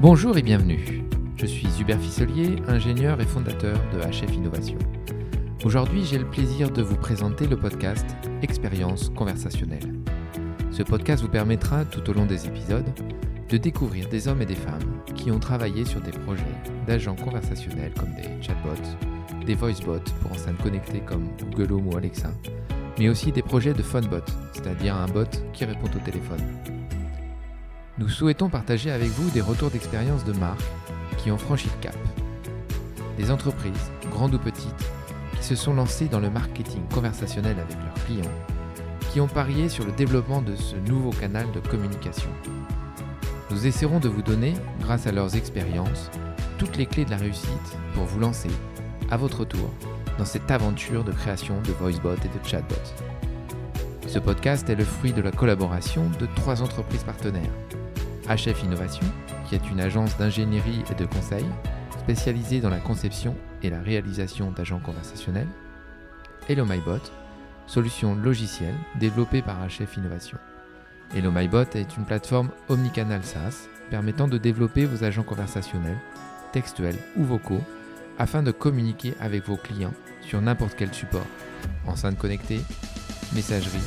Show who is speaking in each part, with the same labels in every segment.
Speaker 1: Bonjour et bienvenue. Je suis Hubert Fisselier, ingénieur et fondateur de HF Innovation. Aujourd'hui, j'ai le plaisir de vous présenter le podcast Expérience conversationnelle. Ce podcast vous permettra, tout au long des épisodes, de découvrir des hommes et des femmes qui ont travaillé sur des projets d'agents conversationnels comme des chatbots, des voicebots pour enceintes connectées comme Google Home ou Alexa, mais aussi des projets de phonebot, c'est-à-dire un bot qui répond au téléphone. Nous souhaitons partager avec vous des retours d'expérience de marques qui ont franchi le cap. Des entreprises, grandes ou petites, qui se sont lancées dans le marketing conversationnel avec leurs clients, qui ont parié sur le développement de ce nouveau canal de communication. Nous essaierons de vous donner, grâce à leurs expériences, toutes les clés de la réussite pour vous lancer, à votre tour, dans cette aventure de création de voicebot et de chatbot. Ce podcast est le fruit de la collaboration de trois entreprises partenaires HF Innovation, qui est une agence d'ingénierie et de conseil spécialisée dans la conception et la réalisation d'agents conversationnels, Hello MyBot, solution logicielle développée par HF Innovation. Hello MyBot est une plateforme omnicanal SaaS permettant de développer vos agents conversationnels, textuels ou vocaux, afin de communiquer avec vos clients sur n'importe quel support, enceinte connectée, messagerie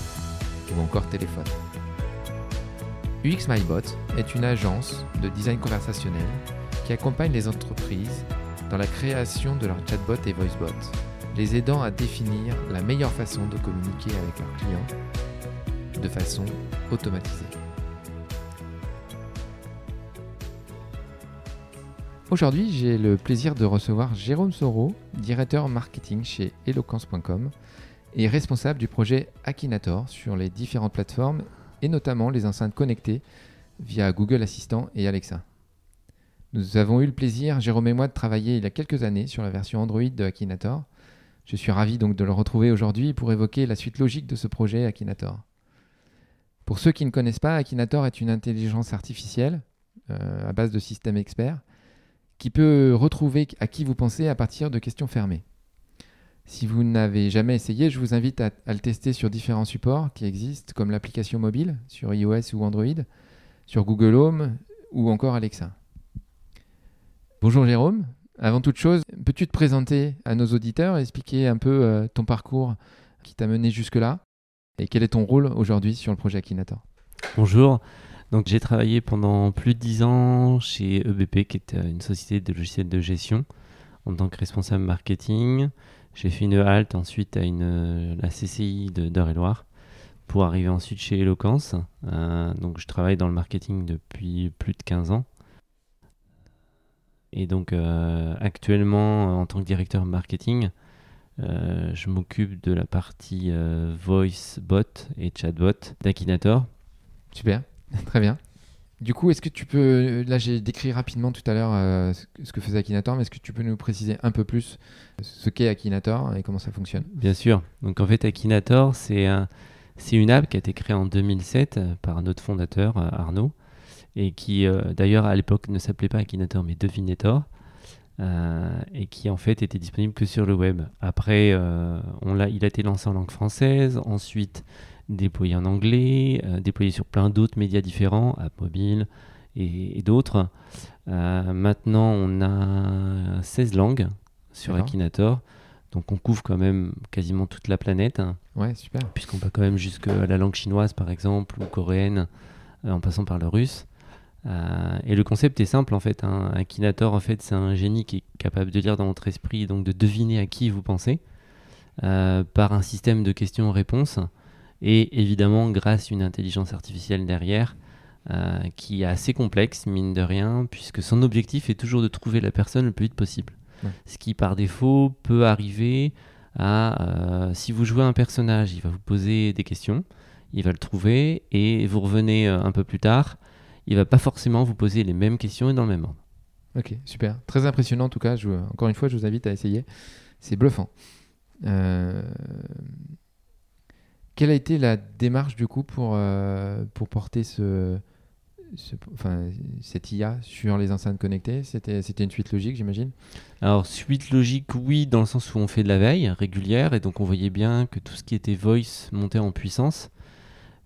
Speaker 1: ou encore téléphone. UX MyBot est une agence de design conversationnel qui accompagne les entreprises dans la création de leurs chatbots et voicebots, les aidant à définir la meilleure façon de communiquer avec leurs clients de façon automatisée. Aujourd'hui, j'ai le plaisir de recevoir Jérôme Soro, directeur marketing chez eloquence.com et responsable du projet Akinator sur les différentes plateformes et notamment les enceintes connectées via Google Assistant et Alexa. Nous avons eu le plaisir, Jérôme et moi, de travailler il y a quelques années sur la version Android de Akinator. Je suis ravi donc de le retrouver aujourd'hui pour évoquer la suite logique de ce projet Akinator. Pour ceux qui ne connaissent pas, Akinator est une intelligence artificielle euh, à base de systèmes experts qui peut retrouver à qui vous pensez à partir de questions fermées. Si vous n'avez jamais essayé, je vous invite à, le tester sur différents supports qui existent, comme l'application mobile sur iOS ou Android, sur Google Home ou encore Alexa. Bonjour Jérôme, avant toute chose, peux-tu te présenter à nos auditeurs, expliquer un peu euh, ton parcours qui t'a mené jusque-là et quel est ton rôle aujourd'hui sur le projet Akinator?
Speaker 2: Bonjour, donc j'ai travaillé pendant plus de 10 ans chez EBP, qui est une société de logiciels de gestion, en tant que responsable marketing. J'ai fait une halte ensuite à une, la CCI d'Eure-et-Loire pour arriver ensuite chez Eloquence. Euh, donc je travaille dans le marketing depuis plus de 15 ans. Et donc euh, actuellement, en tant que directeur marketing, euh, je m'occupe de la partie voice bot et chatbot d'Akinator.
Speaker 1: Super, très bien. Du coup, est-ce que tu peux, là j'ai décrit rapidement tout à l'heure euh, ce que faisait Akinator, mais est-ce que tu peux nous préciser un peu plus ce qu'est Akinator et comment ça fonctionne?
Speaker 2: Bien sûr. Donc en fait, Akinator, c'est un, une app qui a été créée en 2007 par notre fondateur euh, Arnaud et qui euh, d'ailleurs à l'époque ne s'appelait pas Akinator mais Devinator. et qui en fait était disponible que sur le web. Après, il a été lancé en langue française, ensuite déployé en anglais, euh, déployé sur plein d'autres médias différents, App Mobile et, d'autres. Euh, maintenant, on a 16 langues sur Akinator. Donc on couvre quand même quasiment toute la planète.
Speaker 1: Ouais, super.
Speaker 2: Puisqu'on va quand même jusqu'à la langue chinoise par exemple, ou coréenne, euh, en passant par le russe. et le concept est simple en fait. Hein. Akinator en fait c'est un génie qui est capable de lire dans votre esprit et donc de deviner à qui vous pensez par un système de questions-réponses et évidemment grâce à une intelligence artificielle derrière euh, qui est assez complexe, mine de rien, puisque son objectif est toujours de trouver la personne le plus vite possible. Ce qui par défaut peut arriver à, euh, si vous jouez un personnage, il va vous poser des questions, il va le trouver, et vous revenez euh, un peu plus tard, il va pas forcément vous poser les mêmes questions et dans le même ordre.
Speaker 1: Ok, super. Très impressionnant en tout cas. Je, encore une fois, je vous invite à essayer. C'est bluffant. Quelle a été la démarche du coup pour, euh, pour porter ce, enfin, cette IA sur les enceintes connectées? C'était une suite logique, j'imagine?
Speaker 2: Alors, suite logique, oui, dans le sens où on fait de la veille régulière et donc on voyait bien que tout ce qui était voice montait en puissance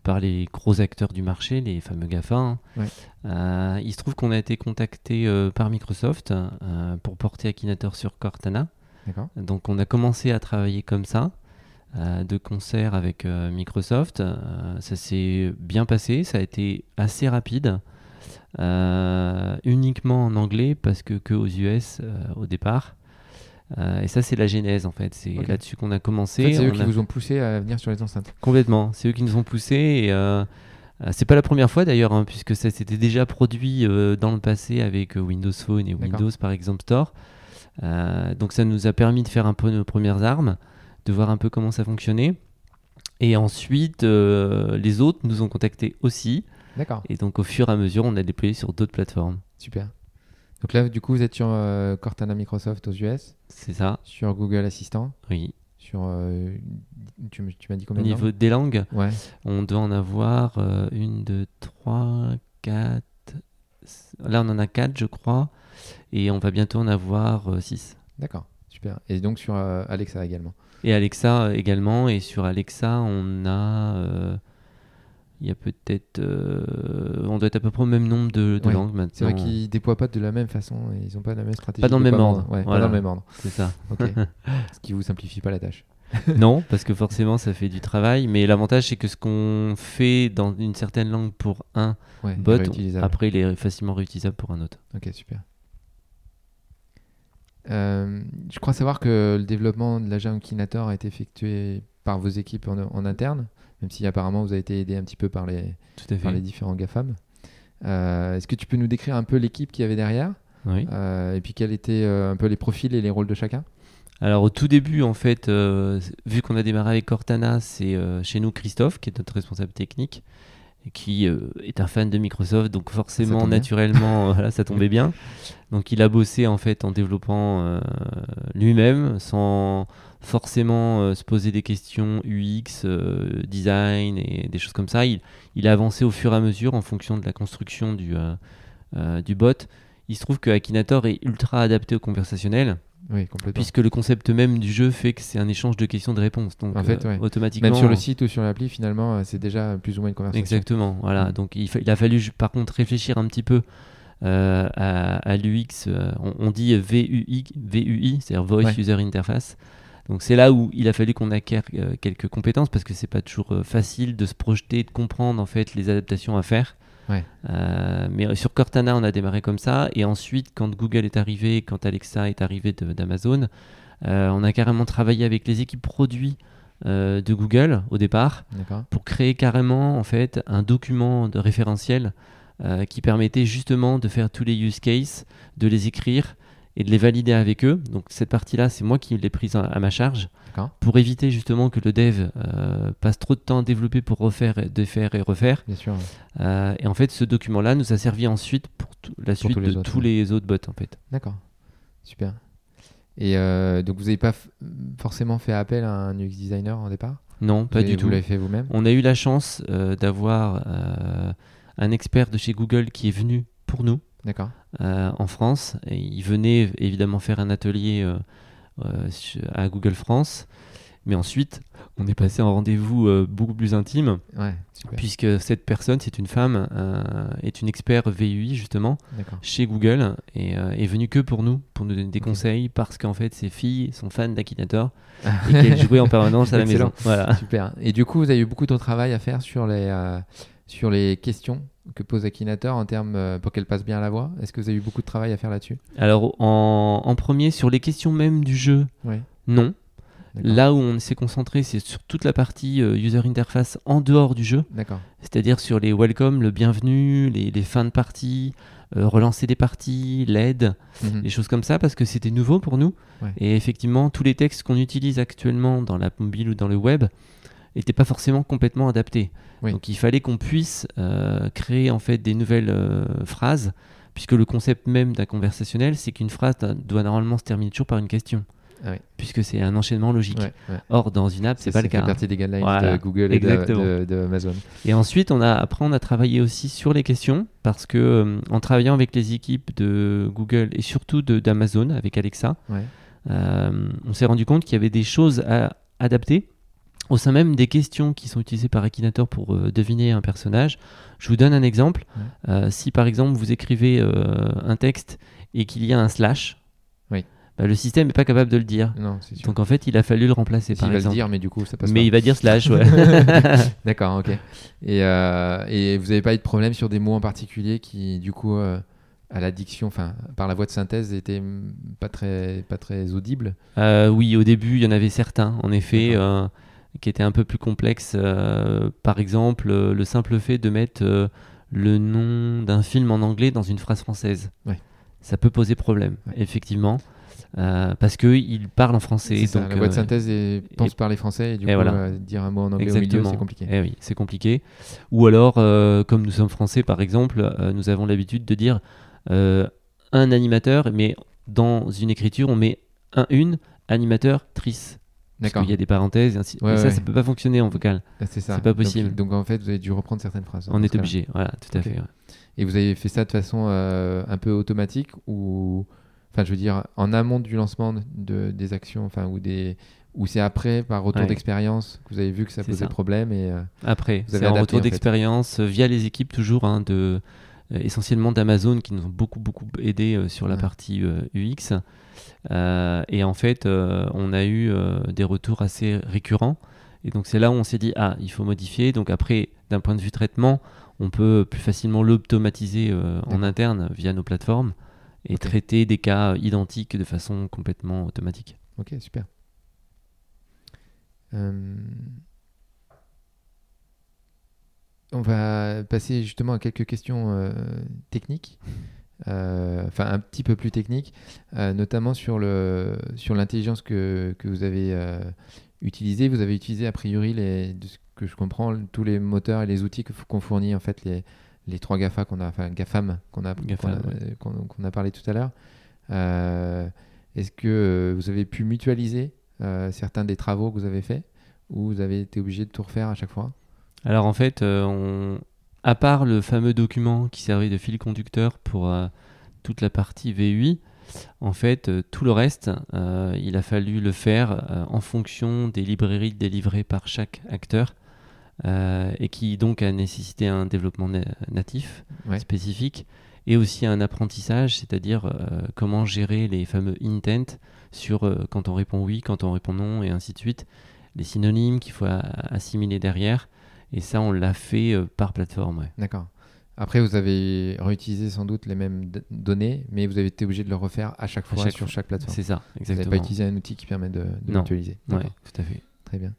Speaker 2: par les gros acteurs du marché, les fameux GAFA. hein.
Speaker 1: Ouais.
Speaker 2: Euh, il se trouve qu'on a été contacté euh, par Microsoft euh, pour porter Akinator sur Cortana. Donc on a commencé à travailler comme ça, de concert avec euh, Microsoft. Euh, ça s'est bien passé, ça a été assez rapide, euh, uniquement en anglais parce que que aux US euh, au départ. Euh, et ça c'est la genèse en fait, c'est là-dessus qu'on a
Speaker 1: En
Speaker 2: commencé.
Speaker 1: fait, c'est eux
Speaker 2: On
Speaker 1: qui
Speaker 2: a-
Speaker 1: vous ont poussé à venir sur les enceintes.
Speaker 2: Complètement, c'est eux qui nous ont poussés et euh, euh, c'est pas la première fois d'ailleurs, hein, puisque ça s'était déjà produit euh, dans le passé avec euh, Windows Phone et. Windows par exemple Store. Euh, donc ça nous a permis de faire un peu nos premières armes, de voir un peu comment ça fonctionnait. Et ensuite, euh, les autres nous ont contactés aussi.
Speaker 1: D'accord.
Speaker 2: Et donc au fur et à mesure, on a déployé sur d'autres plateformes.
Speaker 1: Super. Donc là, du coup, vous êtes sur euh, Cortana Microsoft aux US,
Speaker 2: C'est ça,
Speaker 1: sur Google Assistant,
Speaker 2: oui.
Speaker 1: sur. euh, tu tu m'as dit
Speaker 2: Au
Speaker 1: combien de
Speaker 2: niveau des langues,
Speaker 1: Ouais.
Speaker 2: on doit en avoir une, deux, trois, quatre. Là, on en a quatre, je crois. Et on va bientôt en avoir six.
Speaker 1: D'accord. Super. Et donc sur Alexa également.
Speaker 2: Et Alexa également. Et sur Alexa, on a. euh, Il y a peut-être. euh, on doit être à peu près au même nombre de, de
Speaker 1: Ouais,
Speaker 2: langues maintenant.
Speaker 1: C'est vrai qu'ils déploient pas de la même façon ils ont pas la même stratégie.
Speaker 2: Pas dans le même ordre,
Speaker 1: Ouais, pas dans le même ordre.
Speaker 2: C'est ça.
Speaker 1: Ok. Ce qui vous simplifie pas la tâche.
Speaker 2: non, parce que forcément, ça fait du travail. Mais l'avantage, c'est que ce qu'on fait dans une certaine langue pour un
Speaker 1: Ouais.
Speaker 2: bot, après, il est facilement réutilisable pour un autre.
Speaker 1: Ok, super. Euh, je crois savoir que le développement de l'agent Kinator a été effectué par vos équipes en, en interne, même si apparemment vous avez été aidé un petit peu par les, par différents GAFAM. Euh, Est-ce que tu peux nous décrire un peu l'équipe qu'il y avait derrière
Speaker 2: Oui.
Speaker 1: Euh, et puis quels étaient euh, un peu les profils et les rôles de chacun?
Speaker 2: Alors au tout début, en fait, vu qu'on a démarré avec Cortana, c'est chez nous Christophe, qui est notre responsable technique, qui euh, est un fan de Microsoft, donc forcément, naturellement, voilà, ça tombait bien. Donc il a bossé en fait en développant euh, lui-même, sans forcément euh, se poser des questions UX, euh, design et des choses comme ça. Il, il a avancé au fur et à mesure en fonction de la construction du, euh, euh, du bot. Il se trouve que Akinator est ultra adapté au conversationnel
Speaker 1: Oui, complètement.
Speaker 2: puisque le concept même du jeu fait que c'est un échange de questions de réponses. Donc
Speaker 1: En fait,
Speaker 2: euh,
Speaker 1: ouais.
Speaker 2: automatiquement.
Speaker 1: Même sur le site ou sur l'appli, finalement, euh, c'est déjà plus ou moins une conversation.
Speaker 2: Exactement. Voilà.
Speaker 1: Mm.
Speaker 2: Donc il, fa- il a fallu par contre réfléchir un petit peu euh, à, à l'UX. euh, on, on dit VUI, VUI c'est-à-dire Voice
Speaker 1: Ouais.
Speaker 2: User Interface. Donc c'est là où il a fallu qu'on acquiert euh, quelques compétences parce que c'est pas toujours facile de se projeter, de comprendre en fait les adaptations à faire.
Speaker 1: Ouais.
Speaker 2: Euh, mais sur Cortana, on a démarré comme ça. Et ensuite, quand Google est arrivé, quand Alexa est arrivé d'Amazon, euh, on a carrément travaillé avec les équipes produits euh, de Google au départ pour créer carrément en fait un document de référentiel qui permettait justement de faire tous les use cases, de les écrire et de les valider avec eux. Donc cette partie-là, c'est moi qui l'ai prise à, à ma charge pour éviter justement que le dev euh, passe trop de temps à développer pour refaire, et défaire et refaire.
Speaker 1: Bien sûr.
Speaker 2: Euh, et en fait, ce document-là nous a servi ensuite pour la suite
Speaker 1: tous
Speaker 2: de
Speaker 1: autres,
Speaker 2: tous
Speaker 1: ouais.
Speaker 2: les autres bots en fait.
Speaker 1: D'accord. Super. Et euh, donc, vous n'avez pas forcément fait appel à un UX designer en départ?
Speaker 2: Non, pas du tout.
Speaker 1: Vous l'avez fait vous-même?
Speaker 2: On a eu la chance d'avoir un expert de chez Google qui est venu pour nous.
Speaker 1: D'accord.
Speaker 2: Euh, en France. Et il venait évidemment faire un atelier euh, euh, à Google France. Mais ensuite, on est passé en rendez-vous euh, beaucoup plus intime,
Speaker 1: Ouais,
Speaker 2: puisque cette personne, c'est une femme, euh, est une expert VUI justement chez Google et euh, est venue que pour nous, pour nous donner des conseils, parce qu'en fait, ses filles sont fans d'Akinator et qu'elles jouaient en permanence à la maison. Voilà.
Speaker 1: Super. Et du coup, vous avez eu beaucoup de travail à faire sur les, sur les questions que pose Akinator en termes euh, pour qu'elle passe bien à la voix? Est-ce que vous avez eu beaucoup de travail à faire là-dessus?
Speaker 2: Alors, en, en premier, sur les questions même du jeu, non. Là où on s'est concentré, c'est sur toute la partie euh, user interface en dehors du jeu,
Speaker 1: D'accord.
Speaker 2: c'est-à-dire sur les welcome, le bienvenu, les, les fins de partie, euh, relancer des parties, l'aide,
Speaker 1: Mhm.
Speaker 2: des choses comme ça, parce que c'était nouveau pour nous.
Speaker 1: Ouais.
Speaker 2: Et effectivement, tous les textes qu'on utilise actuellement dans la mobile ou dans le web n'étaient pas forcément complètement adaptés.
Speaker 1: Oui.
Speaker 2: Donc il fallait qu'on puisse euh, créer en fait des nouvelles euh, phrases, puisque le concept même d'un conversationnel, c'est qu'une phrase doit normalement se terminer toujours par une question,
Speaker 1: Ah oui.
Speaker 2: puisque c'est un enchaînement logique.
Speaker 1: Ouais, ouais.
Speaker 2: Or, dans une app, c'est pas le cas. hein.
Speaker 1: partie des guidelines
Speaker 2: Voilà.
Speaker 1: de Google et de-
Speaker 2: Exactement.
Speaker 1: de, de Amazon.
Speaker 2: Et ensuite, on a, après, on a travaillé aussi sur les questions parce que euh, en travaillant avec les équipes de Google et surtout d'Amazon avec Alexa,
Speaker 1: Ouais.
Speaker 2: on s'est rendu compte qu'il y avait des choses à adapter au sein même des questions qui sont utilisées par Akinator pour euh, deviner un personnage. Je vous donne un exemple. Euh, si par exemple vous écrivez euh, un texte et qu'il y a un slash,
Speaker 1: Oui.
Speaker 2: bah, le système n'est pas capable de le dire.
Speaker 1: Non.
Speaker 2: Donc en fait, il a fallu le remplacer par
Speaker 1: il va le dire, mais du coup, ça passe
Speaker 2: mais
Speaker 1: pas.
Speaker 2: il va dire slash, ouais.
Speaker 1: D'accord, ok. Et, et vous n'avez pas eu de problème sur des mots en particulier qui, du coup, à la diction, enfin, par la voix de synthèse, étaient mm, pas très, pas très audibles?
Speaker 2: Oui, au début, il y en avait certains, en effet, qui étaient un peu plus complexes. Euh, par exemple, euh, le simple fait de mettre euh, le nom d'un film en anglais dans une phrase française.
Speaker 1: Ouais.
Speaker 2: Ça peut poser problème,
Speaker 1: Ouais.
Speaker 2: effectivement, euh, parce qu'il parle en français.
Speaker 1: C'est ça,
Speaker 2: donc,
Speaker 1: la voix de synthèse est, pense par les Français et du
Speaker 2: et
Speaker 1: coup,
Speaker 2: voilà.
Speaker 1: dire un mot en anglais au milieu,
Speaker 2: Exactement.
Speaker 1: c'est compliqué.
Speaker 2: Eh oui, c'est compliqué. Ou alors, comme nous sommes français, par exemple, nous avons l'habitude de dire un animateur, mais dans une écriture, on met un, une, animateur, trice. Parce qu'il y a des parenthèses, et, ainsi...
Speaker 1: Ouais,
Speaker 2: et ça,
Speaker 1: ouais.
Speaker 2: ça peut pas fonctionner en vocal.
Speaker 1: Ah, c'est ça.
Speaker 2: c'est pas possible.
Speaker 1: Donc, en fait, vous avez dû reprendre certaines phrases.
Speaker 2: On
Speaker 1: dans
Speaker 2: est obligé, voilà, tout à fait. ouais.
Speaker 1: Et vous avez fait ça de façon euh, un peu automatique ou, enfin, je veux dire, en amont du lancement de, des actions, enfin, ou des, ou c'est après, par retour d'expérience, que vous avez vu que ça posait
Speaker 2: ça.
Speaker 1: problème et euh,
Speaker 2: Après,
Speaker 1: Vous
Speaker 2: c'est
Speaker 1: avez
Speaker 2: un retour
Speaker 1: en fait.
Speaker 2: d'expérience euh, via les équipes toujours, hein, de, essentiellement d'Amazon qui nous ont beaucoup beaucoup aidé euh, sur la
Speaker 1: Ouais.
Speaker 2: partie euh, UX. Euh, et en fait, euh, on a eu euh, des retours assez récurrents. Et donc c'est là où on s'est dit ah il faut modifier. Donc après, d'un point de vue traitement, on peut plus facilement l'automatiser euh, en interne via nos plateformes et traiter des cas identiques de façon complètement automatique.
Speaker 1: Ok, super. Euh, On va passer justement à quelques questions euh, techniques, Euh, enfin un petit peu plus techniques, euh, notamment sur le sur l'intelligence que, que vous avez utilisée. Vous avez utilisé a priori les, de ce que je comprends tous les moteurs et les outils que- qu'ont fourni en fait les les trois GAFA qu'on a, enfin GAFAM qu'on a
Speaker 2: GAFAM,
Speaker 1: qu'on a, qu'on- qu'on a parlé tout à l'heure. Est-ce que vous avez pu mutualiser certains des travaux que vous avez faits ou vous avez été obligé de tout refaire à chaque fois?
Speaker 2: Alors en fait, euh, on... à part le fameux document qui servait de fil conducteur pour euh, toute la partie VUI, en fait, euh, tout le reste, il a fallu le faire en fonction des librairies délivrées par chaque acteur euh, et qui donc a nécessité un développement na- natif
Speaker 1: Ouais.
Speaker 2: spécifique et aussi un apprentissage, c'est-à-dire euh, comment gérer les fameux intent sur euh, quand on répond oui, quand on répond non et ainsi de suite, les synonymes qu'il faut assimiler derrière. Et ça, on l'a fait euh, par plateforme. ouais.
Speaker 1: D'accord. Après, vous avez réutilisé sans doute les mêmes données, mais vous avez été obligé de le refaire à chaque
Speaker 2: À
Speaker 1: fois
Speaker 2: chaque
Speaker 1: sur
Speaker 2: fois.
Speaker 1: chaque plateforme.
Speaker 2: C'est ça,
Speaker 1: Vous n'avez
Speaker 2: exactement.
Speaker 1: pas utilisé un outil qui permet de, de mutualiser. D'accord.
Speaker 2: tout à fait.
Speaker 1: Très bien.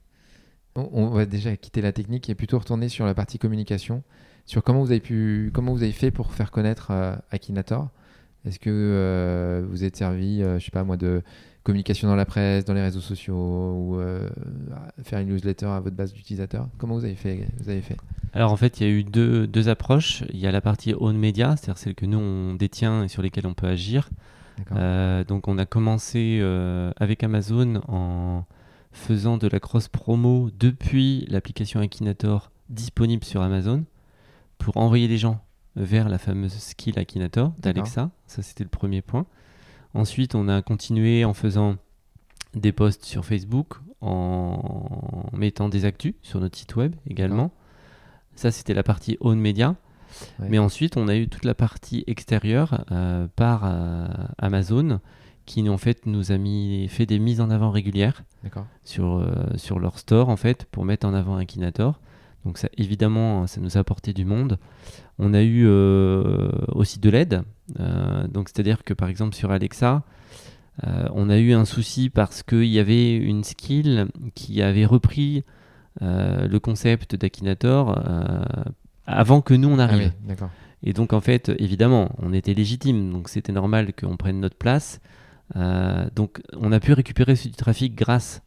Speaker 1: On, on va déjà quitter la technique et plutôt retourner sur la partie communication, sur comment vous avez pu, comment vous avez fait pour faire connaître euh, Akinator. Est-ce que euh, vous êtes servi, euh, je sais pas moi, de communication dans la presse, dans les réseaux sociaux, ou euh, faire une newsletter à votre base d'utilisateurs Comment vous avez fait, vous avez fait?
Speaker 2: Alors en fait, il y a eu deux, deux approches. Il y a la partie own media, c'est-à-dire celle que nous on détient et sur lesquelles on peut agir. Euh, donc on a commencé euh, avec Amazon en faisant de la cross promo depuis l'application Akinator disponible sur Amazon pour envoyer les gens vers la fameuse skill Akinator d'Alexa. Ça c'était le premier point. Ensuite, on a continué en faisant des posts sur Facebook, en mettant des actus sur notre site web également. Ça, c'était la partie own media.
Speaker 1: Ouais.
Speaker 2: Mais ensuite, on a eu toute la partie extérieure euh, par euh, Amazon qui en fait nous a mis, fait des mises en avant régulières sur, euh, sur leur store en fait pour mettre en avant Akinator. Donc ça, évidemment, ça nous a apporté du monde. On a eu aussi de l'aide. Euh, donc c'est-à-dire que par exemple sur Alexa, euh, on a eu un souci parce qu'il y avait une skill qui avait repris euh, le concept d'Akinator avant que nous on
Speaker 1: Ah
Speaker 2: arrive.
Speaker 1: oui.
Speaker 2: Et donc, en fait, évidemment, on était légitime, donc c'était normal qu'on prenne notre place. Euh, donc, on a pu récupérer ce du trafic grâce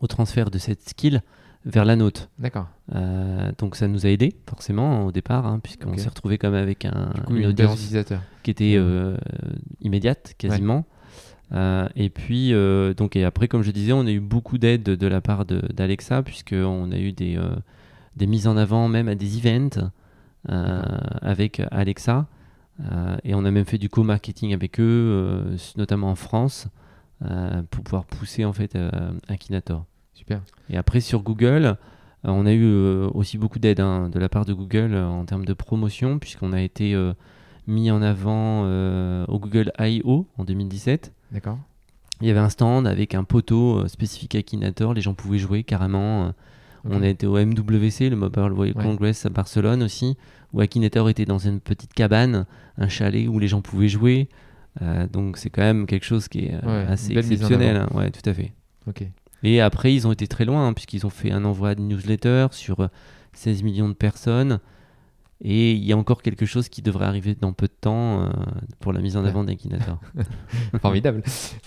Speaker 2: au transfert de cette skill vers la nôtre.
Speaker 1: D'accord.
Speaker 2: Euh, donc, ça nous a aidé, forcément, au départ, hein, puisqu'on
Speaker 1: Ok.
Speaker 2: s'est retrouvé comme avec un,
Speaker 1: Du coup,
Speaker 2: une audience
Speaker 1: d'utilisateurs.
Speaker 2: qui était euh, immédiate, quasiment. Euh, et puis, donc, et après, comme je disais, on a eu beaucoup d'aide de, de la part d'Alexa, puisqu'on a eu des, des mises en avant, même à des events avec Alexa. Et on a même fait du co-marketing avec eux, notamment en France, pour pouvoir pousser en fait Akinator.
Speaker 1: Super.
Speaker 2: Et après, sur Google, euh, on a eu euh, aussi beaucoup d'aide hein, de la part de Google euh, en termes de promotion, puisqu'on a été euh, mis en avant euh, au Google I.O. en 2017.
Speaker 1: D'accord.
Speaker 2: Il y avait un stand avec un poteau euh, spécifique Akinator, les gens pouvaient jouer carrément. On a été au MWC, le Mobile World
Speaker 1: Ouais.
Speaker 2: Congress à Barcelone aussi, où Akinator était dans une petite cabane, un chalet où les gens pouvaient jouer. Donc c'est quand même quelque chose qui est
Speaker 1: Ouais,
Speaker 2: assez exceptionnel. hein. Ouais, tout à fait.
Speaker 1: Ok.
Speaker 2: Et après, ils ont été très loin, hein, puisqu'ils ont fait un envoi de newsletter sur euh, 16 millions de personnes. Et il y a encore quelque chose qui devrait arriver dans peu de temps euh, pour la mise en avant d'Akinator.
Speaker 1: Formidable.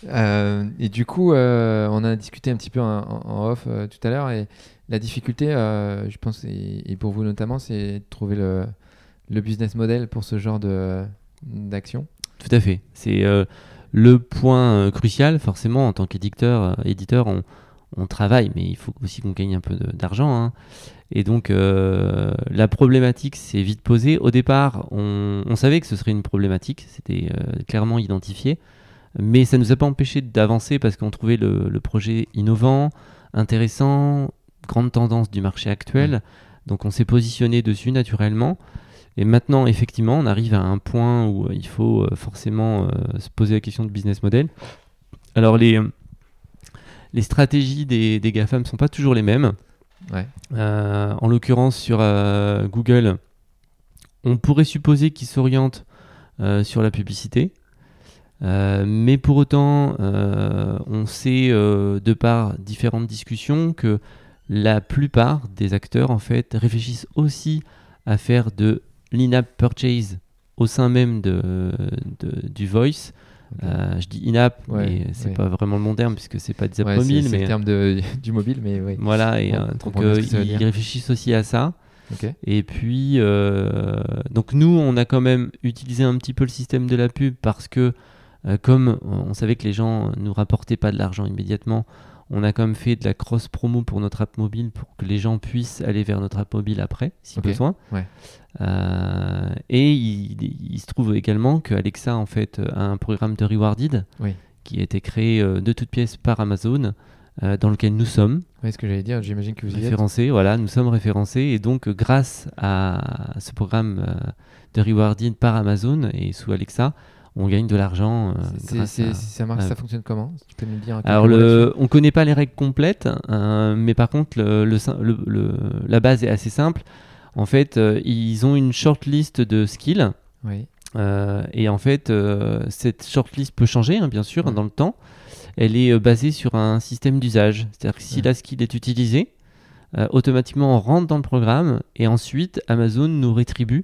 Speaker 1: Euh, et du coup, euh, on a discuté un petit peu en, off euh, tout à l'heure. Et la difficulté, euh, je pense, et, et pour vous notamment, c'est de trouver le, le business model pour ce genre de- d'action.
Speaker 2: Tout à fait. C'est euh, le point euh, crucial, forcément, en tant qu'éditeur, euh, éditeur, on, on travaille, mais il faut aussi qu'on gagne un peu d'argent. hein. Et donc, euh, la problématique s'est vite posée. Au départ, on, on savait que ce serait une problématique, c'était euh, clairement identifié, mais ça ne nous a pas empêché d'avancer parce qu'on trouvait le, le projet innovant, intéressant, grande tendance du marché actuel. Donc, on s'est positionné dessus naturellement. Et maintenant, effectivement, on arrive à un point où il faut euh, forcément euh, se poser la question de business model. Alors, les, les stratégies des, des GAFAM ne sont pas toujours les mêmes.
Speaker 1: Ouais.
Speaker 2: Euh, en l'occurrence, sur euh, Google, on pourrait supposer qu'ils s'orientent euh, sur la publicité. Mais pour autant, on sait de par différentes discussions que la plupart des acteurs en fait réfléchissent aussi à faire de l'in-app purchase au sein même de, de- du voice. Euh, je dis in-app,
Speaker 1: Ouais,
Speaker 2: mais c'est
Speaker 1: ouais.
Speaker 2: pas vraiment le bon terme puisque c'est pas des apps mobiles,
Speaker 1: c'est
Speaker 2: mais
Speaker 1: le terme de, du mobile, mais oui.
Speaker 2: voilà. Et euh, donc euh, ils réfléchissent aussi à ça. Et puis, donc nous, on a quand même utilisé un petit peu le système de la pub parce que, comme on savait que les gens nous rapportaient pas de l'argent immédiatement, on a quand même fait de la cross-promo pour notre app mobile pour que les gens puissent aller vers notre app mobile après, si
Speaker 1: Ok,
Speaker 2: besoin.
Speaker 1: ouais.
Speaker 2: Euh, et il, il se trouve également que Alexa, en fait, a un programme de Rewarded
Speaker 1: Oui.
Speaker 2: qui a été créé euh, de toutes pièces par Amazon, euh, dans lequel nous sommes
Speaker 1: Ouais, ce que j'allais dire, j'imagine que vous y êtes.
Speaker 2: référencés. Voilà, nous sommes référencés et donc grâce à ce programme de rewarding par Amazon et sous Alexa, on gagne de l'argent. euh, à-
Speaker 1: ça marche, ça fonctionne comment Tu peux nous dire un
Speaker 2: Alors, le, on connaît pas les règles complètes, euh, mais par contre, le, le la base est assez simple. En fait, euh, ils ont une short list de skills.
Speaker 1: Oui.
Speaker 2: euh, et en fait, cette shortlist peut changer, hein, bien sûr, dans le temps. Elle est basée sur un système d'usage. C'est-à-dire que si la skill est utilisée, automatiquement on rentre dans le programme et ensuite Amazon nous rétribue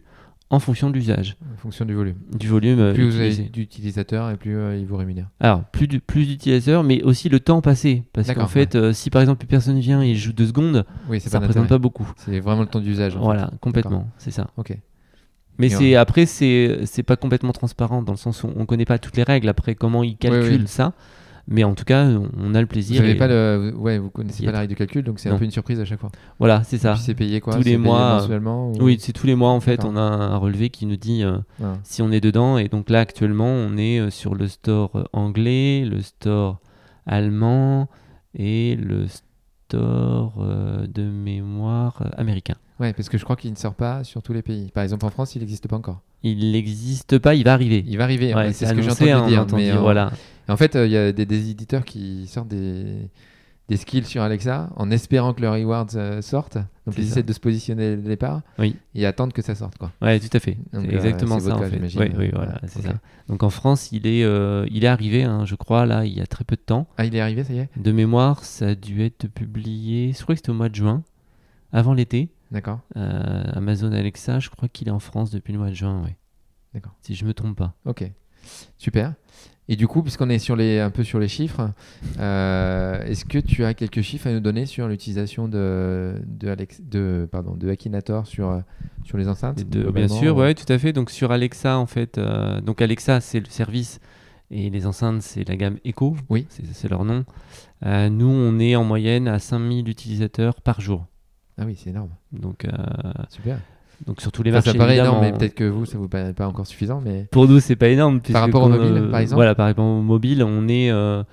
Speaker 2: en fonction de l'usage,
Speaker 1: En fonction du volume.
Speaker 2: du volume euh,
Speaker 1: Plus vous avez d'utilisateurs et plus euh, ils vous rémunèrent.
Speaker 2: Alors, plus du- plus d'utilisateurs, mais aussi le temps passé. Parce qu'en fait, euh, si par exemple une personne vient et joue deux secondes,
Speaker 1: Oui,
Speaker 2: ça ne représente pas beaucoup.
Speaker 1: C'est vraiment le temps d'usage. fait.
Speaker 2: Voilà, complètement, c'est ça.
Speaker 1: Ok.
Speaker 2: Mais c'est après c'est c'est pas complètement transparent dans le sens où on connaît pas toutes les règles après comment ils calculent
Speaker 1: oui.
Speaker 2: ça. Mais en tout cas, on, a le
Speaker 1: Vous
Speaker 2: plaisir.
Speaker 1: savez
Speaker 2: et-
Speaker 1: pas le, vous- ouais, vous connaissez pas la règle de calcul, donc c'est un peu une surprise à chaque fois.
Speaker 2: Voilà, c'est ça.
Speaker 1: c'est payé quoi?
Speaker 2: Tous les mois,
Speaker 1: ou-
Speaker 2: Oui, c'est tous les mois en fait, on a un relevé qui nous dit euh,
Speaker 1: Voilà.
Speaker 2: si on est dedans. Et donc là, actuellement, on est euh, sur le store euh, anglais, le store allemand et le store euh, de mémoire américain.
Speaker 1: Ouais, parce que je crois qu'il ne sort pas sur tous les pays. Par exemple, en France, il n'existe pas encore.
Speaker 2: Il n'existe pas, il va arriver.
Speaker 1: Il va arriver.
Speaker 2: Ouais,
Speaker 1: c'est ce que j'ai entendu
Speaker 2: hein,
Speaker 1: dire.
Speaker 2: entendu,
Speaker 1: mais, euh,
Speaker 2: voilà.
Speaker 1: En fait, euh, il y a des, des éditeurs qui sortent des, des skills sur Alexa en espérant que le rewards euh, sorte. Donc ils
Speaker 2: ça.
Speaker 1: essaient de se positionner dès le départ
Speaker 2: Oui.
Speaker 1: et attendent que ça sorte. Quoi.
Speaker 2: Ouais, tout à fait. C'est
Speaker 1: euh,
Speaker 2: exactement ça en
Speaker 1: cas,
Speaker 2: fait. Oui, oui,
Speaker 1: Euh,
Speaker 2: voilà, c'est ça. Donc en France, il est, euh, il est arrivé, hein, je crois, là, il y a très peu de temps.
Speaker 1: Ah, il est arrivé, ça y est?
Speaker 2: De mémoire, ça a dû être publié, je crois que c'était au mois de juin, avant l'été.
Speaker 1: D'accord.
Speaker 2: Euh, Amazon Alexa, je crois qu'il est en France depuis le mois de juin, oui.
Speaker 1: D'accord.
Speaker 2: Si je me trompe pas.
Speaker 1: Ok. Super. Et du coup, puisqu'on est sur les, un peu sur les chiffres, euh, est-ce que tu as quelques chiffres à nous donner sur l'utilisation de, de, Alex, de, pardon, de Akinator sur, sur les enceintes
Speaker 2: de- bien sûr, ouais, tout à fait. Donc sur Alexa, en fait, euh, donc Alexa, c'est le service et les enceintes, c'est la gamme Echo.
Speaker 1: Oui.
Speaker 2: C'est leur nom. Euh, nous, on est en moyenne à 5000 utilisateurs par jour.
Speaker 1: Ah oui, c'est énorme.
Speaker 2: Donc,
Speaker 1: Super.
Speaker 2: Donc sur tous les
Speaker 1: Enfin,
Speaker 2: marchés.
Speaker 1: ça paraît énorme, mais peut-être que vous, ça vous paraît pas encore suffisant. Mais
Speaker 2: Pour nous, c'est pas énorme. puisque
Speaker 1: rapport au mobile, par exemple
Speaker 2: Voilà, par rapport au mobile, on est, euh,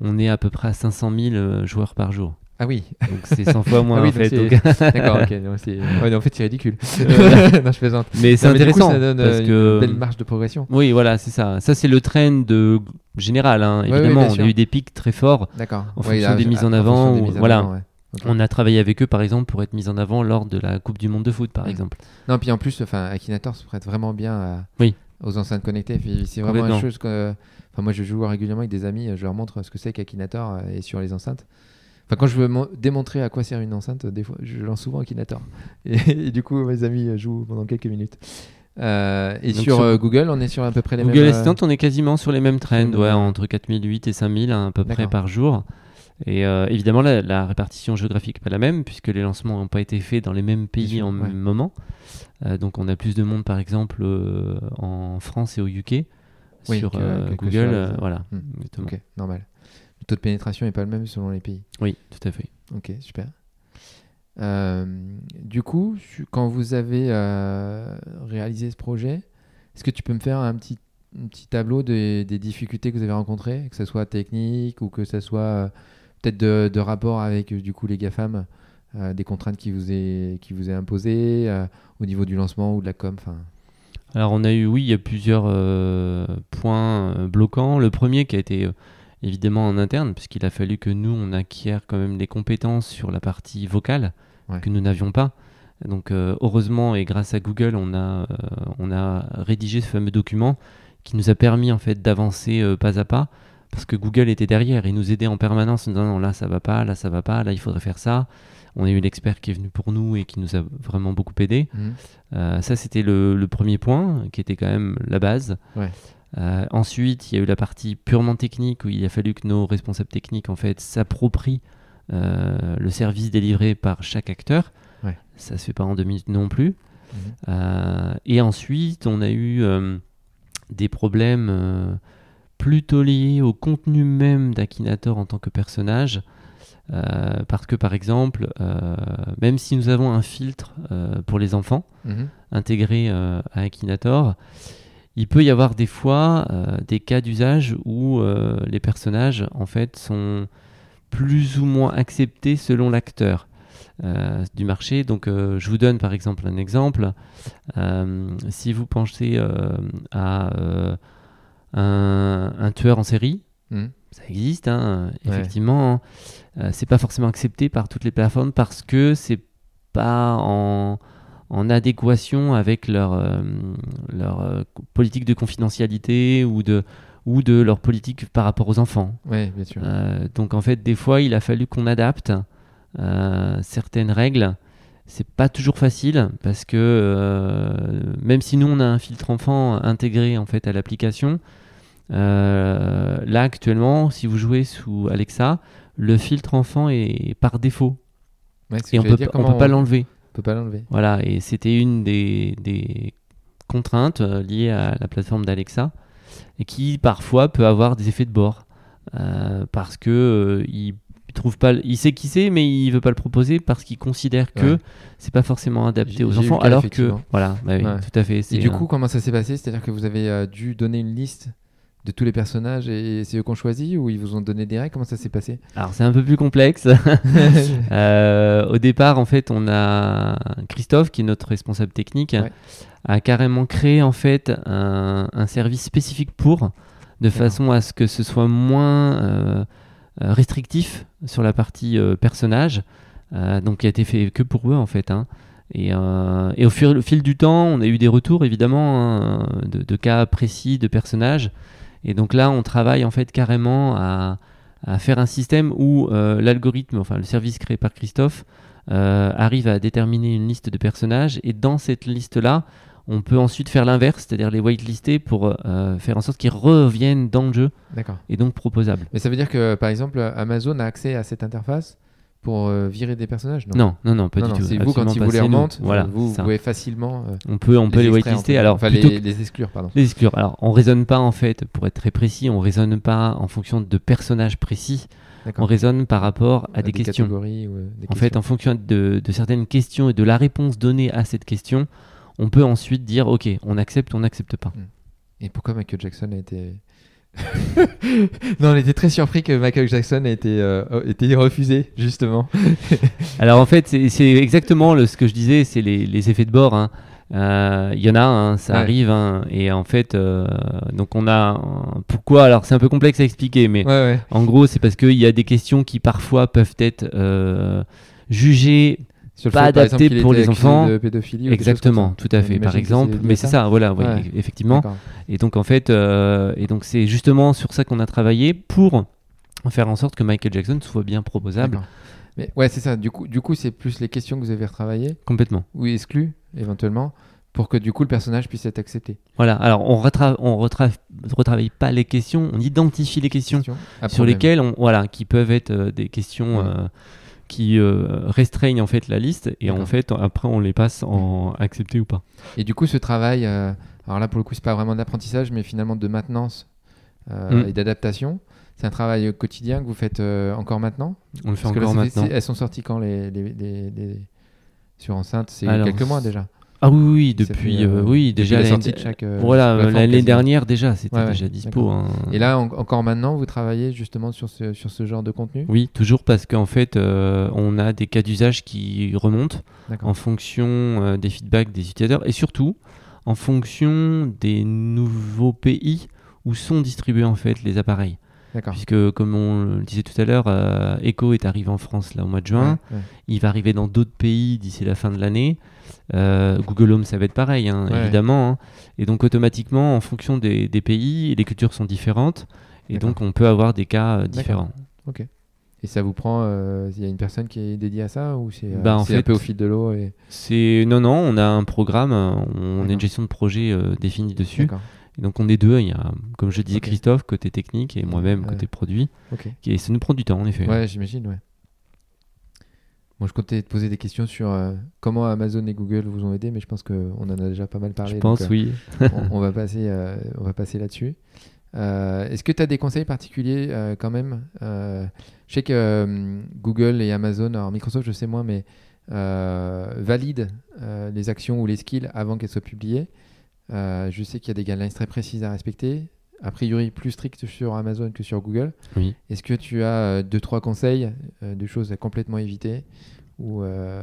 Speaker 2: on est à peu près à 500 000 euh, joueurs par jour.
Speaker 1: Ah oui.
Speaker 2: Donc c'est 100 fois moins
Speaker 1: Ah oui,
Speaker 2: en fait.
Speaker 1: D'accord, ok. non, ouais, non, en fait, c'est ridicule. Non, je plaisante.
Speaker 2: mais c'est
Speaker 1: du coup,
Speaker 2: intéressant
Speaker 1: ça donne
Speaker 2: parce
Speaker 1: euh,
Speaker 2: que
Speaker 1: une belle marge de progression.
Speaker 2: oui, voilà, c'est ça. Ça c'est le trend de général. hein.
Speaker 1: Ouais, ouais,
Speaker 2: Évidemment, on a eu des pics très forts.
Speaker 1: D'accord.
Speaker 2: En fonction
Speaker 1: là,
Speaker 2: des mises en avant, ou- voilà. On a travaillé avec eux par exemple pour être mis en avant lors de la Coupe du Monde de foot par exemple.
Speaker 1: Non, puis en plus, enfin, Akinator se prête vraiment bien à-
Speaker 2: Oui.
Speaker 1: aux enceintes connectées. C'est vraiment une chose que. Enfin, moi, je joue régulièrement avec des amis. Je leur montre ce que c'est qu'Akinator euh, et sur les enceintes. Enfin, quand je veux mon- démontrer à quoi sert une enceinte, des fois, je lance souvent Akinator. Et, et du coup, mes amis euh, jouent pendant quelques minutes. Euh, et sur,
Speaker 2: sur-
Speaker 1: Google, on est sur à peu près les
Speaker 2: Google
Speaker 1: mêmes. euh,
Speaker 2: Assistant, on est quasiment sur les mêmes trends, ouais, entre 4008 et 5000 à peu près par jour. Et euh, évidemment, la, la répartition géographique n'est pas la même, puisque les lancements n'ont pas été faits dans les mêmes pays
Speaker 1: sûr,
Speaker 2: en
Speaker 1: ouais.
Speaker 2: même moment. Euh, donc on a plus de monde, par exemple, euh, en France et au UK
Speaker 1: Oui,
Speaker 2: sur
Speaker 1: que-
Speaker 2: Google. voilà,
Speaker 1: Hmm.
Speaker 2: exactement.
Speaker 1: Ok, normal. Le taux de pénétration n'est pas le même selon les pays.
Speaker 2: Oui, tout à fait.
Speaker 1: Ok, super. Du coup, quand vous avez réalisé ce projet, est-ce que tu peux me faire un petit, un petit tableau des, des difficultés que vous avez rencontrées, que ce soit technique ou que ce soit peut-être de, de rapport avec euh, du coup les GAFAM, euh, des contraintes qui vous est, qui vous est imposées euh, au niveau du lancement ou de la com
Speaker 2: Alors on a eu, oui, il y a plusieurs euh, points bloquants. Le premier qui a été évidemment en interne, puisqu'il a fallu que nous, on acquiert quand même des compétences sur la partie vocale
Speaker 1: Ouais.
Speaker 2: que nous n'avions pas. Donc heureusement et grâce à Google, on a, on a rédigé ce fameux document qui nous a permis en fait d'avancer pas à pas. Parce que Google était derrière, il nous aidait en permanence en disant non, là ça va pas, là ça va pas, là il faudrait faire ça. On a eu l'expert qui est venu pour nous et qui nous a vraiment beaucoup aidé.
Speaker 1: Mhm.
Speaker 2: Euh, ça, c'était le, le premier point, qui était quand même la base.
Speaker 1: Ouais.
Speaker 2: Euh, ensuite, il y a eu la partie purement technique, où il a fallu que nos responsables techniques en fait, s'approprient euh, le service délivré par chaque acteur.
Speaker 1: Ouais.
Speaker 2: Ça se fait pas en deux minutes non plus.
Speaker 1: Mhm.
Speaker 2: Et ensuite, on a eu des problèmes plutôt liés au contenu même d'Akinator en tant que personnage. Euh, parce que par exemple, euh, même si nous avons un filtre euh, pour les enfants
Speaker 1: Mhm.
Speaker 2: intégré à Akinator, il peut y avoir des fois des cas d'usage où les personnages en fait sont plus ou moins acceptés selon l'acteur du marché. Donc je vous donne par exemple un exemple. Si vous pensez à un, un tueur en série,
Speaker 1: Mhm.
Speaker 2: ça existe, hein,
Speaker 1: Ouais.
Speaker 2: effectivement. hein. Euh, c'est pas forcément accepté par toutes les plateformes parce que c'est pas en, en adéquation avec leur, euh, leur euh, politique de confidentialité ou de, ou de leur politique par rapport aux enfants.
Speaker 1: Ouais, bien sûr.
Speaker 2: Euh, donc en fait, des fois, il a fallu qu'on adapte certaines règles. C'est pas toujours facile parce que euh, même si nous on a un filtre enfant intégré en fait à l'application, euh, là actuellement, si vous jouez sous Alexa, le filtre enfant est par défaut
Speaker 1: Ouais, c'est
Speaker 2: et on peut,
Speaker 1: dire,
Speaker 2: pas- on peut pas l'enlever.
Speaker 1: on peut pas l'enlever.
Speaker 2: Voilà, et c'était une des, des contraintes euh, liées à la plateforme d'Alexa et qui parfois peut avoir des effets de bord euh, parce que euh, il trouve pas, il sait qui c'est, mais il veut pas le proposer parce qu'il considère que
Speaker 1: Ouais.
Speaker 2: c'est pas forcément adapté aux enfants,
Speaker 1: cas,
Speaker 2: alors que voilà, bah oui,
Speaker 1: Ouais.
Speaker 2: tout à fait.
Speaker 1: Et
Speaker 2: c'est
Speaker 1: du coup, comment ça s'est passé? C'est-à-dire que vous avez dû donner une liste de tous les personnages et c'est eux qu'on choisit ou ils vous ont donné des règles? Comment ça s'est passé?
Speaker 2: Alors c'est un peu plus complexe. Euh, au départ, en fait, on a Christophe, qui est notre responsable technique,
Speaker 1: Ouais.
Speaker 2: a carrément créé en fait un, un service spécifique pour, de façon à ce que ce soit moins euh, restrictif sur la partie euh, personnage, donc qui a été fait que pour eux en fait. hein. Et, et au, fil du temps, on a eu des retours évidemment hein, de, de cas précis de personnages. Et donc là, on travaille en fait carrément à, à faire un système où euh, l'algorithme, enfin le service créé par Christophe, euh, arrive à déterminer une liste de personnages. Et dans cette liste-là, on peut ensuite faire l'inverse, c'est-à-dire les whitelister pour euh, faire en sorte qu'ils reviennent dans le jeu. Et donc proposables.
Speaker 1: Mais ça veut dire que, par exemple, Amazon a accès à cette interface pour euh, virer des personnages
Speaker 2: Non, non, non, pas
Speaker 1: Non,
Speaker 2: du
Speaker 1: non,
Speaker 2: tout.
Speaker 1: C'est vous quand ils
Speaker 2: pas,
Speaker 1: vous les remontent.
Speaker 2: Voilà,
Speaker 1: vous, pouvez facilement euh,
Speaker 2: on peut, on peut les,
Speaker 1: extraire,
Speaker 2: whitelister. Alors,
Speaker 1: enfin, les, les exclure, pardon.
Speaker 2: Les exclure. Alors, on raisonne pas en fait, pour être très précis, on raisonne pas en fonction de personnages précis, on raisonne par rapport à, des, questions.
Speaker 1: catégories ou, euh, des
Speaker 2: En fait,
Speaker 1: questions.
Speaker 2: en fonction de, de certaines questions et de la réponse donnée à cette question, on peut ensuite dire ok, on accepte, on n'accepte pas.
Speaker 1: Et pourquoi Michael Jackson a été non, on était très surpris que Michael Jackson ait été, euh, été refusé, justement.
Speaker 2: Alors en fait, c'est exactement le, ce que je disais, c'est les, les, effets de bord. Hein. Euh, il y en a, hein, ça arrive, hein, et en fait, euh, donc on a pourquoi? Alors c'est un peu complexe à expliquer, mais en gros, c'est parce qu'il y a des questions qui parfois peuvent être euh, pas adaptées pour les enfants.
Speaker 1: De pédophilie
Speaker 2: Exactement, tout à fait. Par exemple, mais c'est ça, voilà, effectivement. Et donc en fait, et donc c'est justement sur ça qu'on a travaillé pour faire en sorte que Michael Jackson soit bien proposable.
Speaker 1: Mais ouais, c'est ça. Du coup, du coup, c'est plus les questions que vous avez retravaillées.
Speaker 2: Complètement.
Speaker 1: Ou exclues éventuellement pour que du coup le personnage puisse être accepté.
Speaker 2: Voilà, alors on ne on retravaille pas les questions, on identifie les questions, sur lesquelles on, voilà, qui peuvent être euh, des questions euh, qui euh, restreignent en fait la liste et en fait après on les passe en accepté ou pas.
Speaker 1: Et du coup ce travail, alors là pour le coup c'est pas vraiment d'apprentissage mais finalement de maintenance mm. et d'adaptation, c'est un travail quotidien que vous faites encore maintenant?
Speaker 2: On le fait encore maintenant.
Speaker 1: Elles sont sorties quand les, les, les sur enceinte? C'est quelques mois déjà
Speaker 2: ah oui, oui, depuis, euh, oui, déjà
Speaker 1: l'année chaque. Euh,
Speaker 2: voilà, l'année dernière déjà, c'était déjà dispo. Hein.
Speaker 1: Et là, encore maintenant, vous travaillez justement sur ce, sur ce genre de contenu?
Speaker 2: Oui, toujours parce qu'en fait, euh, on a des cas d'usage qui remontent en fonction des feedbacks des utilisateurs et surtout en fonction des nouveaux pays où sont distribués en fait les appareils. Puisque, comme on le disait tout à l'heure, Echo est arrivé en France là au mois de juin. Il va arriver dans d'autres pays d'ici la fin de l'année. Euh, Google Home, ça va être pareil, hein, évidemment. Hein. Et donc, automatiquement, en fonction des, pays, les cultures sont différentes. Et donc, on peut avoir des cas euh, différents.
Speaker 1: Ok. Et ça vous prend. Euh, il y a une personne qui est dédiée à ça ou c'est bah, un peu au fil de l'eau et...
Speaker 2: C'est non non, on a un programme, on a une gestion de projet définie dessus. Et donc on est deux, il y a comme je disais Christophe côté technique et moi-même côté produit. Et ça nous prend du temps en effet.
Speaker 1: Ouais, j'imagine, ouais. Moi, je comptais te poser des questions sur euh, comment Amazon et Google vous ont aidé, mais je pense qu'on en a déjà pas mal parlé.
Speaker 2: Je pense,
Speaker 1: euh,
Speaker 2: oui.
Speaker 1: on, va passer, euh, on va passer là-dessus. Est-ce que tu as des conseils particuliers quand même? Je sais que Google et Amazon, alors Microsoft, je sais moins, mais valident les actions ou les skills avant qu'elles soient publiées. je sais qu'il y a des guidelines très précises à respecter a priori plus strictes sur Amazon que sur Google.
Speaker 2: Oui.
Speaker 1: Est-ce que tu as euh, deux, trois conseils euh, de choses à complètement éviter ou euh,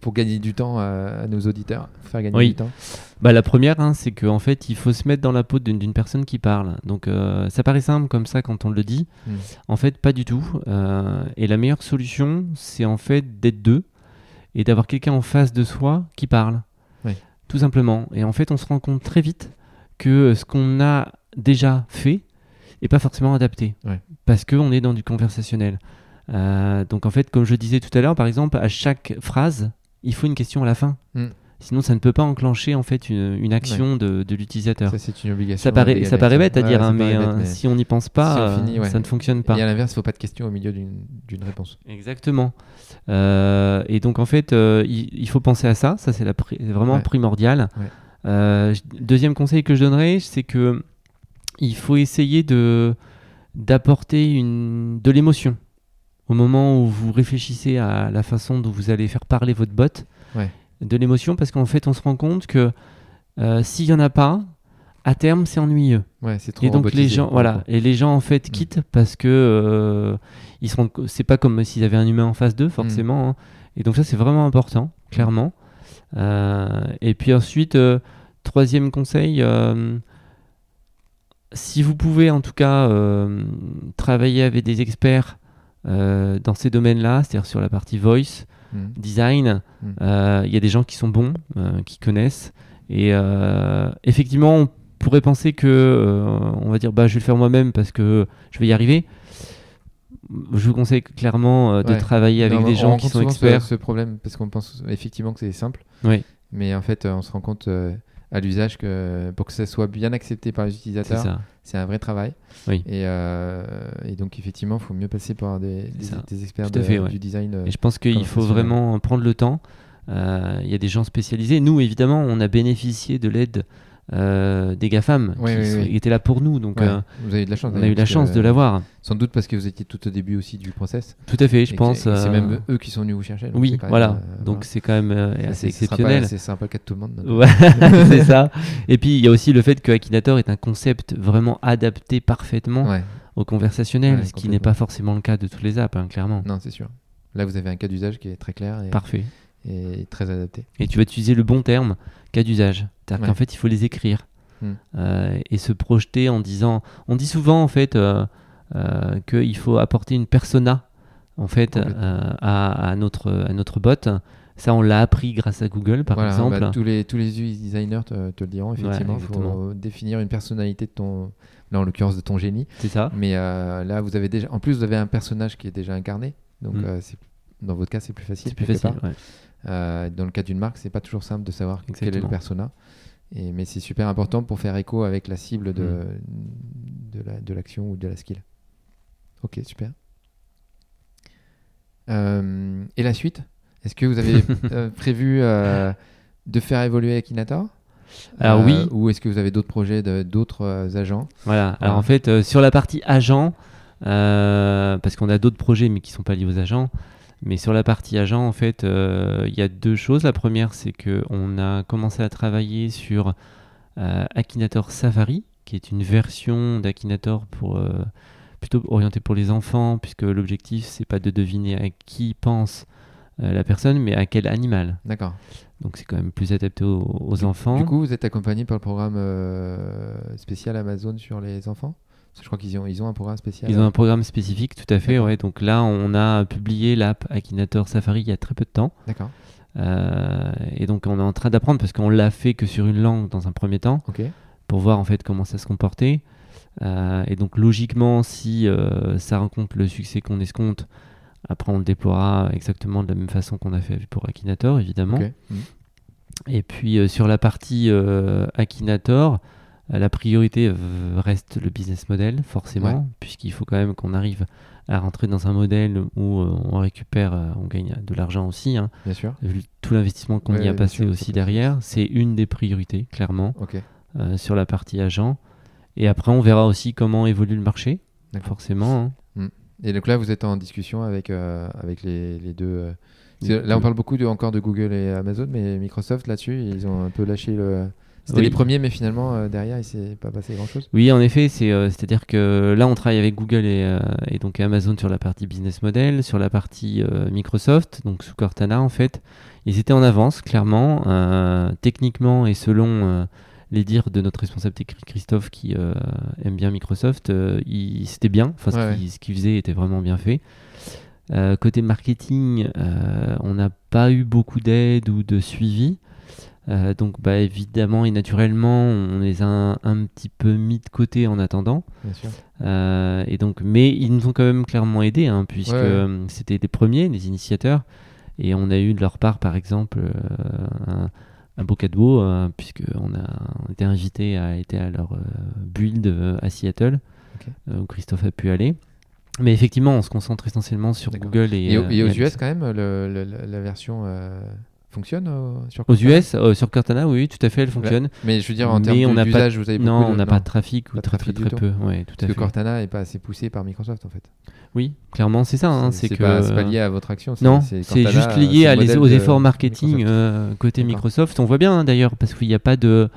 Speaker 1: pour gagner du temps à, nos auditeurs, faire gagner du temps?
Speaker 2: Bah, La première, hein, c'est qu'en fait, il faut se mettre dans la peau d'une personne qui parle. Donc, ça paraît simple comme ça quand on le dit. Hmm. En fait, pas du tout. et la meilleure solution, c'est en fait d'être deux et d'avoir quelqu'un en face de soi qui parle. Tout simplement. Et en fait, on se rend compte très vite que ce qu'on a déjà fait et pas forcément adapté. Parce qu'on est dans du conversationnel. Euh, donc en fait, comme je disais tout à l'heure, par exemple, à chaque phrase, il faut une question à la fin. Hmm. Sinon, ça ne peut pas enclencher en fait une, action de, l'utilisateur.
Speaker 1: Ça, c'est une obligation.
Speaker 2: Ça paraît, ça paraît bête à dire, hein, euh, mais, si on n'y pense pas, euh, ça ne fonctionne pas.
Speaker 1: Et à l'inverse, il ne faut pas de question au milieu d'une réponse.
Speaker 2: Exactement. et donc, en fait, il, faut penser à ça. Ça, c'est vraiment primordial. deuxième conseil que je donnerais, c'est que il faut essayer de d'apporter une de l'émotion au moment où vous réfléchissez à la façon dont vous allez faire parler votre bot. De l'émotion parce qu'en fait, on se rend compte que euh, s'il y en a pas, à terme, c'est ennuyeux.
Speaker 1: c'est trop
Speaker 2: et donc les gens, voilà, et les gens en fait mm. quittent parce que euh, ils sont, c'est pas comme s'ils avaient un humain en face d'eux forcément. Mm. Hein. Et donc ça, c'est vraiment important, clairement. Euh, et puis ensuite, troisième conseil, si vous pouvez en tout cas euh, travailler avec des experts euh, dans ces domaines-là, c'est-à-dire sur la partie voice, hmm. design, hmm. Euh, il y a des gens qui sont bons, qui connaissent. Et effectivement, on pourrait penser que, on va dire, bah, je vais le faire moi-même parce que je vais y arriver. Je vous conseille clairement de travailler avec des gens qui sont experts.
Speaker 1: Ce, ce problème parce qu'on pense effectivement que c'est simple.
Speaker 2: Oui.
Speaker 1: Mais en fait, on se rend compte à l'usage que pour que ça soit bien accepté par les utilisateurs. C'est un vrai travail.
Speaker 2: Oui.
Speaker 1: Et, euh, et, donc effectivement, il faut mieux passer par des, des, experts du design.
Speaker 2: Euh, et je pense qu'il faut vraiment prendre le temps. Euh, il y a des gens spécialisés. Nous, évidemment, on a bénéficié de l'aide euh, des GAFAM qui,
Speaker 1: oui, oui.
Speaker 2: étaient là pour nous. Donc
Speaker 1: Ouais,
Speaker 2: euh,
Speaker 1: vous avez de la chance.
Speaker 2: on a eu la chance de l'avoir.
Speaker 1: Sans doute parce que vous étiez tout au début aussi du process.
Speaker 2: Tout à fait, je
Speaker 1: Et
Speaker 2: pense.
Speaker 1: C'est
Speaker 2: euh,
Speaker 1: même eux qui sont venus vous chercher. donc
Speaker 2: Oui,
Speaker 1: même,
Speaker 2: voilà.
Speaker 1: euh,
Speaker 2: Donc c'est quand même euh, assez exceptionnel.
Speaker 1: C'est peu le cas de tout le monde.
Speaker 2: Ouais, c'est ça. Et puis il y a aussi le fait que Akinator est un concept vraiment adapté parfaitement au conversationnel, ce qui n'est pas forcément le cas de toutes les apps, hein, clairement.
Speaker 1: non, c'est sûr. Là, vous avez un cas d'usage qui est très clair et,
Speaker 2: Parfait.
Speaker 1: Et très adapté.
Speaker 2: Et tu vas utiliser le bon terme, cas d'usage. C'est-à-dire
Speaker 1: Ouais.
Speaker 2: qu'en fait, il faut les écrire
Speaker 1: Hmm.
Speaker 2: Euh, et se projeter en disant. On dit souvent en fait euh, euh, qu'il faut apporter une persona en fait à, à notre à notre bot. Ça, on l'a appris grâce à Google, par
Speaker 1: Voilà,
Speaker 2: exemple.
Speaker 1: bah, tous, les, tous les UI designers te, te le diront, effectivement. Il faut définir une personnalité de ton, là en l'occurrence de ton génie.
Speaker 2: C'est ça.
Speaker 1: Mais là, vous avez déjà, en plus, vous avez un personnage qui est déjà incarné. Donc,
Speaker 2: Mm.
Speaker 1: euh, c'est- dans votre cas, c'est plus facile.
Speaker 2: C'est plus facile. ouais.
Speaker 1: Euh, dans le cas d'une marque, c'est pas toujours simple de savoir quel est le persona. Et, mais c'est super important pour faire écho avec la cible de,
Speaker 2: Mm.
Speaker 1: de, la- de l'action ou de la skill. Ok, super. Euh, et la suite? Est-ce que vous avez euh, prévu de faire évoluer Akinator?
Speaker 2: Alors oui.
Speaker 1: Ou est-ce que vous avez d'autres projets d'autres agents?
Speaker 2: Voilà. Alors
Speaker 1: Voilà.
Speaker 2: en fait, sur la partie agent, parce qu'on a d'autres projets mais qui sont pas liés aux agents, mais sur la partie agent, en fait, euh, il y a deux choses. La première, c'est que on a commencé à travailler sur euh, Akinator Safari, qui est une version d'Akinator pour euh, plutôt orientée pour les enfants, puisque l'objectif c'est pas de deviner à qui pense euh, la personne, mais à quel animal.
Speaker 1: D'accord.
Speaker 2: Donc c'est quand même plus adapté aux, aux
Speaker 1: Du-
Speaker 2: enfants.
Speaker 1: Du coup, vous êtes accompagné par le programme euh, spécial Amazon sur les enfants? Je crois qu'ils ont, ils ont un programme spécial.
Speaker 2: Ils ont un programme spécifique, tout à fait. Ouais. Donc là, on a publié l'app Akinator Safari il y a très peu de temps.
Speaker 1: D'accord.
Speaker 2: Euh, et donc, on est en train d'apprendre parce qu'on l'a fait que sur une langue dans un premier temps
Speaker 1: Ok.
Speaker 2: pour voir en fait comment ça se comportait. Euh, et donc, logiquement, si euh, ça rencontre le succès qu'on escompte, après on le déploiera exactement de la même façon qu'on a fait pour Akinator, évidemment.
Speaker 1: Mm.
Speaker 2: Et puis sur la partie Akinator, la priorité euh, reste le business model, forcément,
Speaker 1: Ouais.
Speaker 2: puisqu'il faut quand même qu'on arrive à rentrer dans un modèle où euh, on récupère, euh, on gagne de l'argent aussi, hein,
Speaker 1: Bien sûr.
Speaker 2: vu tout l'investissement qu'on
Speaker 1: Ouais,
Speaker 2: y a passé
Speaker 1: sûr,
Speaker 2: aussi derrière. C'est une des priorités, clairement,
Speaker 1: Ok.
Speaker 2: euh, sur la partie agent. Et après, on verra aussi comment évolue le marché, forcément. hein.
Speaker 1: Et donc là, vous êtes en discussion avec, euh, avec les, les deux. euh, là, on parle beaucoup de, encore de Google et Amazon, mais Microsoft, là-dessus, ils ont un peu lâché le. C'était
Speaker 2: Oui.
Speaker 1: les premiers, mais finalement, euh, derrière, il s'est pas passé grand-chose.
Speaker 2: Oui, en effet, c'est, euh, c'est-à-dire que là, on travaille avec Google et, euh, et donc Amazon sur la partie business model, sur la partie Microsoft, donc sous Cortana en fait. Ils étaient en avance, clairement, techniquement et selon les dires de notre responsable technique Christophe qui aime bien Microsoft, il- c'était bien, enfin, ce
Speaker 1: Ouais,
Speaker 2: qu'il- ce qu'il faisait était vraiment bien fait. Côté marketing, on n'a pas eu beaucoup d'aide ou de suivi. Euh, donc bah, évidemment et naturellement, on les a un, un petit peu mis de côté en attendant.
Speaker 1: Bien sûr.
Speaker 2: Euh, et donc, mais ils nous ont quand même clairement aidés, hein, puisque
Speaker 1: Ouais,
Speaker 2: c'était les premiers, les initiateurs. Et on a eu de leur part, par exemple, euh, un, un beau cadeau, puisqu'on a on était invité à être à leur build à Seattle, où Christophe a pu aller. Mais effectivement, on se concentre essentiellement sur. Google et,
Speaker 1: Et, au-
Speaker 2: euh,
Speaker 1: et aux US, quand même, le- le- la- la version euh, fonctionne euh, sur
Speaker 2: Aux
Speaker 1: Cortana
Speaker 2: US, euh, sur Cortana, oui, tout à fait, elle fonctionne.
Speaker 1: Mais je veux dire, en termes d'usage, vous avez beaucoup
Speaker 2: Non,
Speaker 1: de-
Speaker 2: on n'a pas de trafic ou
Speaker 1: pas
Speaker 2: très
Speaker 1: trafic
Speaker 2: très, très peu. Ouais, tout à
Speaker 1: Parce que
Speaker 2: fait.
Speaker 1: Cortana n'est pas assez poussé par Microsoft, en fait.
Speaker 2: Oui, clairement, c'est ça. hein, c'est que
Speaker 1: pas, pas lié à votre action.
Speaker 2: Non, c'est juste
Speaker 1: c'est
Speaker 2: lié à les- aux efforts marketing
Speaker 1: Microsoft.
Speaker 2: euh, côté. Microsoft. On voit bien hein, d'ailleurs, parce qu'il n'y a pas de.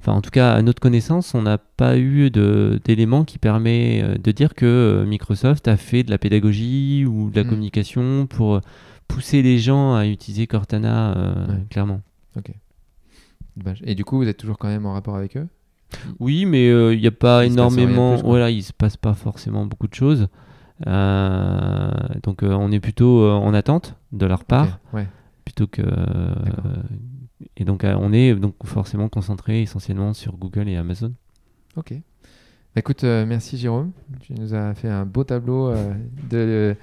Speaker 2: Enfin, en tout cas, à notre connaissance, on n'a pas eu d'éléments qui permet euh, de dire que euh, Microsoft a fait de la pédagogie ou de la
Speaker 1: Mm.
Speaker 2: communication pour euh, pousser les gens à utiliser Cortana, euh,
Speaker 1: Ouais.
Speaker 2: clairement.
Speaker 1: Dommage. Et du coup, vous êtes toujours quand même en rapport avec eux?
Speaker 2: Oui, mais euh, il n'y a pas
Speaker 1: Il
Speaker 2: énormément.
Speaker 1: plus,
Speaker 2: voilà, il se passe pas forcément beaucoup de choses. Euh, donc, euh, on est plutôt euh, en attente de leur part.
Speaker 1: Ok, Ouais.
Speaker 2: plutôt que euh, et donc euh, on est donc forcément concentré essentiellement sur Google et Amazon.
Speaker 1: Ok. Bah, Écoute, euh, merci Jérôme. Tu nous as fait un beau tableau euh, de,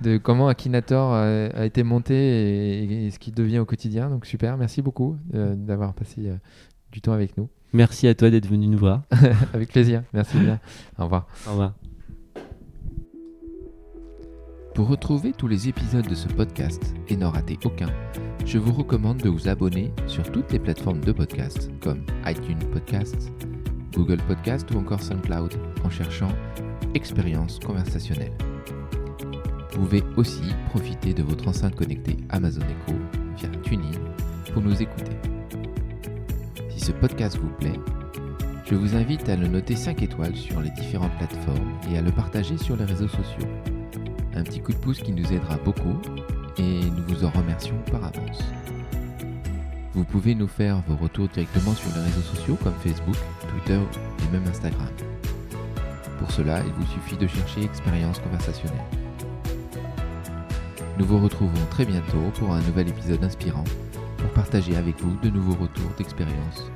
Speaker 1: de comment Akinator euh, a été monté et, et ce qu'il devient au quotidien. Donc super, merci beaucoup euh, d'avoir passé euh, du temps avec nous.
Speaker 2: Merci à toi d'être venu nous voir.
Speaker 1: avec plaisir. Merci bien. Au revoir.
Speaker 2: Au revoir.
Speaker 1: Pour retrouver tous les épisodes de ce podcast et n'en rater aucun, je vous recommande de vous abonner sur toutes les plateformes de podcast comme iTunes Podcasts, Google Podcast ou encore SoundCloud en cherchant Expérience conversationnelle. Vous pouvez aussi profiter de votre enceinte connectée Amazon Echo via TuneIn pour nous écouter. Si ce podcast vous plaît, je vous invite à le noter 5 étoiles sur les différentes plateformes et à le partager sur les réseaux sociaux. Un petit coup de pouce qui nous aidera beaucoup et nous vous en remercions par avance. Vous pouvez nous faire vos retours directement sur les réseaux sociaux comme Facebook, Twitter et même Instagram. Pour cela, il vous suffit de chercher Expérience conversationnelle. Nous vous retrouvons très bientôt pour un nouvel épisode inspirant pour partager avec vous de nouveaux retours d'expérience